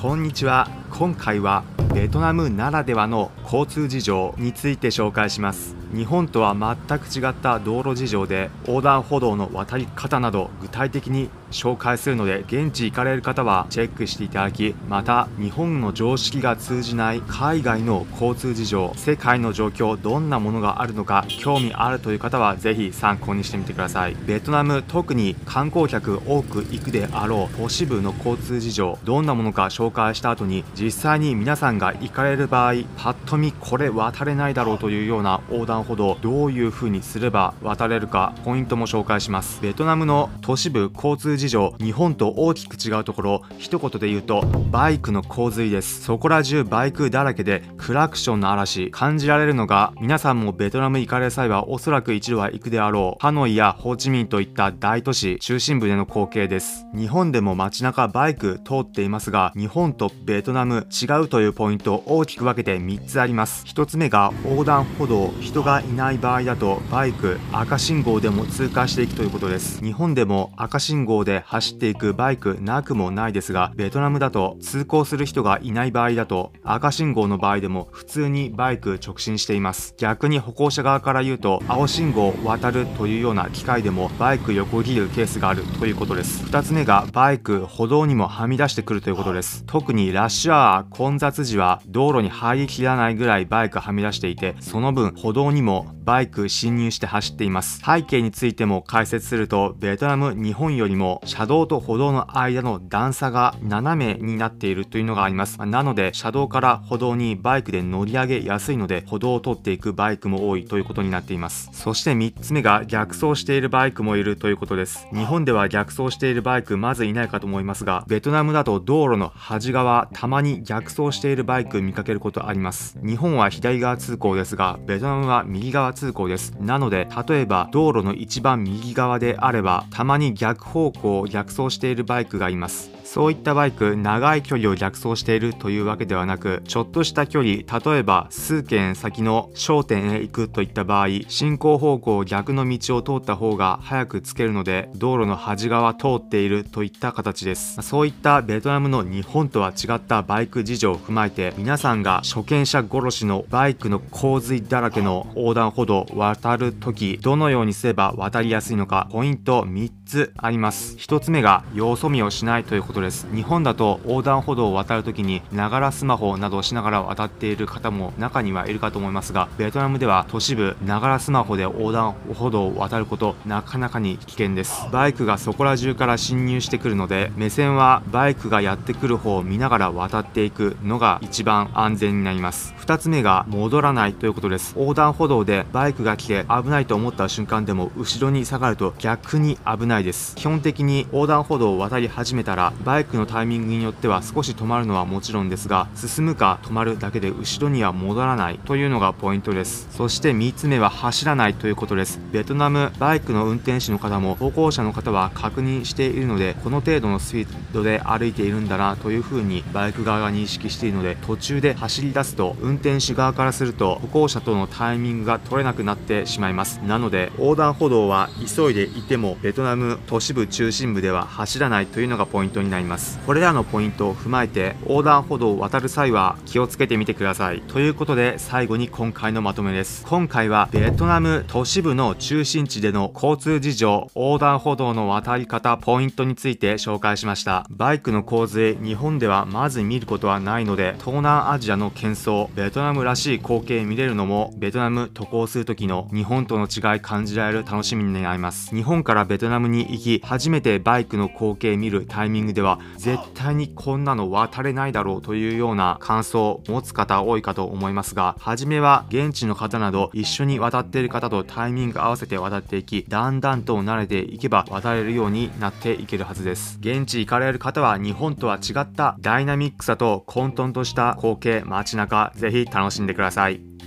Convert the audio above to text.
こんにちは。今回はベトナムならではの交通事情について紹介します。日本とは全く違った道路事情で横断歩道の渡り方など具体的に紹介するので現地行かれる方はチェックしていただきまた日本の常識が通じない海外の交通事情世界の状況どんなものがあるのか興味あるという方はぜひ参考にしてみてください。ベトナム特に観光客多く行くであろう都市部の交通事情どんなものか紹介した後に実際に皆さんが行かれる場合パッと見これ渡れないだろうというような横断歩道どういう風にすれば渡れるかポイントも紹介します。ベトナムの都市部交通事情日本と大きく違うところ一言で言うとバイクの洪水です。そこら中バイクだらけでクラクションの嵐感じられるのが皆さんもベトナム行かれる際はおそらく一度は行くであろう。ハノイやホーチミンといった大都市中心部での光景です。日本でも街中バイク通っていますが日本とベトナム違うというポイントを大きく分けて3つあります。1つ目が横断歩道。人がいない場合だとバイク赤信号でも通過していくということです日本でも赤信号で走っていくバイクなくもないですが、ベトナムだと通行する人がいない場合だと、赤信号の場合でも普通にバイク直進しています。逆に歩行者側から言うと、青信号を渡るというような機会でもバイク横切るケースがあるということです。二つ目がバイク、歩道にもはみ出してくるということです。特にラッシュアワー、混雑時は道路に入りきらないぐらいバイクはみ出していて、その分歩歩道にもバイク侵入して走っています。背景についても解説すると、ベトナム、日本よりも車道と歩道の間の段差が斜めになっているというのがあります。なので、車道から歩道にバイクで乗り上げやすいので、歩道を通っていくバイクも多いということになっています。そして3つ目が逆走しているバイクもいるということです。日本では逆走しているバイクまずいないかと思いますが、ベトナムだと道路の端側、たまに逆走しているバイク見かけることあります。日本は左側通行ですが、ベトナムは右側通行です。なので、例えば道路の一番右側であれば、たまに逆方向を逆走しているバイクがいます。そういったバイク、長い距離を逆走しているというわけではなく、ちょっとした距離、例えば数軒先の商店へ行くといった場合、進行方向逆の道を通った方が早く着けるので、道路の端側通っているといった形です。そういったベトナムの日本とは違ったバイク事情を踏まえて、皆さんが初見者殺しのバイクの洪水だらけの横断歩道を渡るとき、どのようにすれば渡りやすいのか、ポイント3つあります。1つ目が様子見をしないということです。日本だと横断歩道を渡るときにながらスマホなどをしながら渡っている方も中にはいるかと思いますがベトナムでは都市部ながらスマホで横断歩道を渡ることなかなかに危険です。バイクがそこら中から侵入してくるので目線はバイクがやってくる方を見ながら渡っていくのが一番安全になります。2つ目が戻らないということです。横断歩道でバイクが来て危ないと思った瞬間でも後ろに下がると逆に危ないです。基本的に横断歩道を渡り始めたらバイクのタイミングによっては少し止まるのはもちろんですが進むか止まるだけで後ろには戻らないというのがポイントです。そして3つ目は走らないということです。ベトナムバイクの運転手の方も歩行者の方は確認しているのでこの程度のスピードで歩いているんだなというふうにバイク側が認識しているので途中で走り出すと運転手側からすると歩行者とのタイミングが取れなくなってしまいます。なので横断歩道は急いでいてもベトナム都市部中心部では走らないというのがポイントになります。なります。これらのポイントを踏まえて横断歩道を渡る際は気をつけてみてください。ということで最後に今回のまとめです。今回はベトナム都市部の中心地での交通事情横断歩道の渡り方ポイントについて紹介しました。バイクの洪水日本ではまず見ることはないので東南アジアの喧騒ベトナムらしい光景見れるのもベトナム渡航する時の日本との違い感じられる楽しみになります。日本からベトナムに行き初めてバイクの光景見るタイミングではは絶対にこんなの渡れないだろうというような感想を持つ方多いかと思いますが、初めは現地の方など一緒に渡っている方とタイミング合わせて渡っていき、だんだんと慣れていけば渡れるようになっていけるはずです。現地行かれる方は日本とは違ったダイナミックさと混沌とした光景、街中、ぜひ楽しんでください。